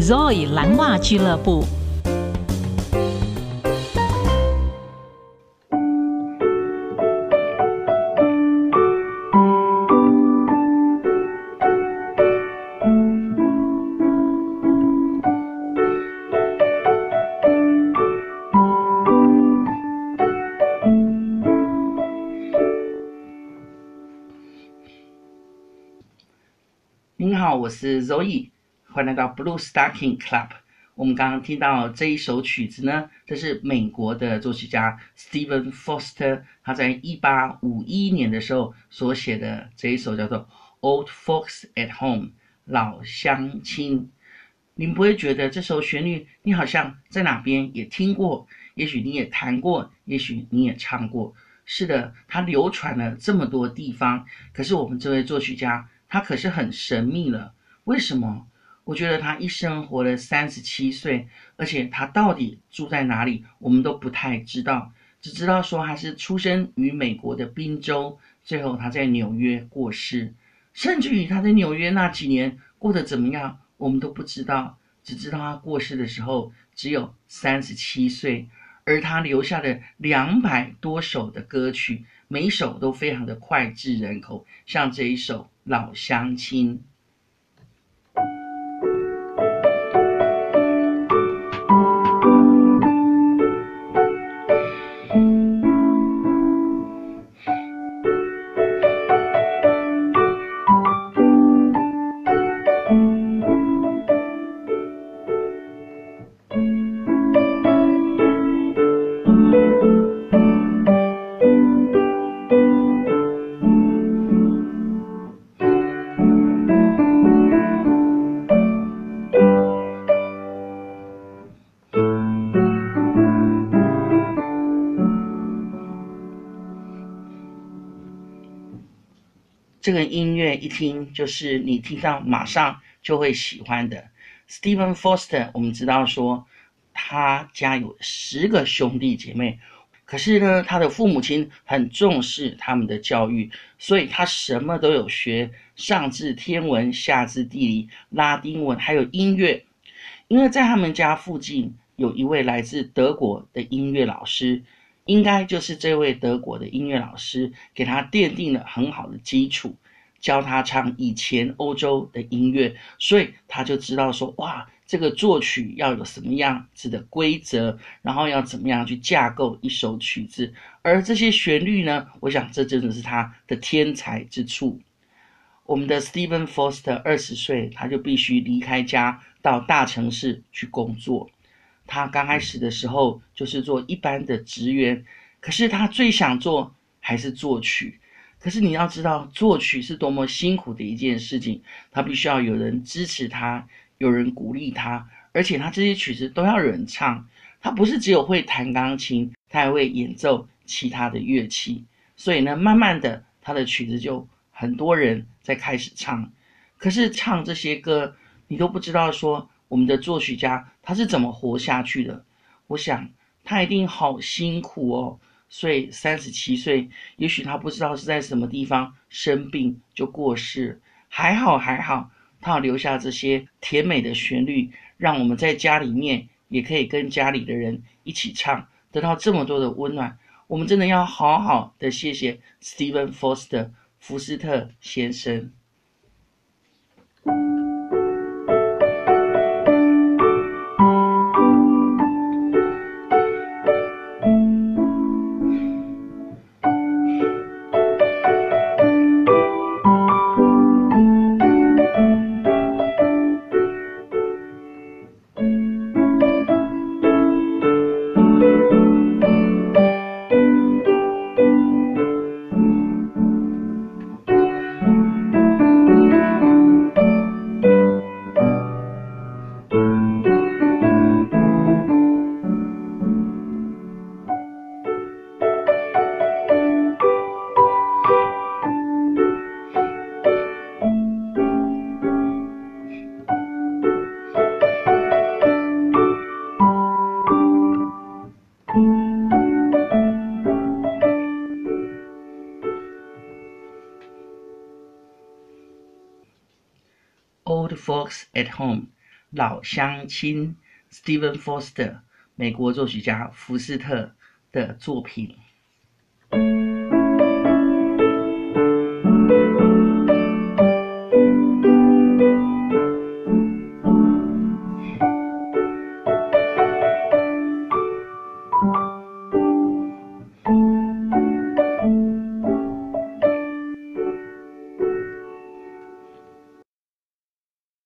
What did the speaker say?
Zoe 蓝袜俱乐部。您好，我是 Zoe，欢迎来到 Blue Stocking Club。我们刚刚听到这一首曲子呢，这是美国的作曲家 Stephen Foster，他在一八五一年的时候所写的这一首叫做《Old Folks at Home》老乡亲。您不会觉得这首旋律你好像在哪边也听过？也许你也弹过，也许你也唱过。是的，它流传了这么多地方，可是我们这位作曲家。他可是很神秘了，为什么？我觉得他一生活了三十七岁，而且他到底住在哪里，我们都不太知道，只知道说他是出生于美国的宾州，最后他在纽约过世，甚至于他在纽约那几年过得怎么样，我们都不知道，只知道他过世的时候只有三十七岁，而他留下的两百多首的歌曲，每一首都非常的脍炙人口，像这一首。老乡亲。这个音乐一听就是你听到马上就会喜欢的。Stephen Foster，我们知道说他家有十个兄弟姐妹，可是呢，他的父母亲很重视他们的教育，所以他什么都有学，上至天文，下至地理，拉丁文，还有音乐。因为在他们家附近有一位来自德国的音乐老师。应该就是这位德国的音乐老师给他奠定了很好的基础，教他唱以前欧洲的音乐，所以他就知道说，哇，这个作曲要有什么样子的规则，然后要怎么样去架构一首曲子，而这些旋律呢，我想这真的是他的天才之处。我们的 Stephen Foster 二十岁，他就必须离开家到大城市去工作。他刚开始的时候就是做一般的职员，可是他最想做还是作曲。可是你要知道，作曲是多么辛苦的一件事情，他必须要有人支持他，有人鼓励他，而且他这些曲子都要有人唱。他不是只有会弹钢琴，他还会演奏其他的乐器。所以呢，慢慢的，他的曲子就很多人在开始唱。可是唱这些歌，你都不知道说。我们的作曲家他是怎么活下去的？我想他一定好辛苦哦。所以三十七岁，也许他不知道是在什么地方生病就过世。还好还好，他留下这些甜美的旋律，让我们在家里面也可以跟家里的人一起唱，得到这么多的温暖。我们真的要好好的谢谢 Stephen Foster 福斯特先生。Folks at Home，老乡亲 Stephen Foster 美国作曲家福斯特的作品。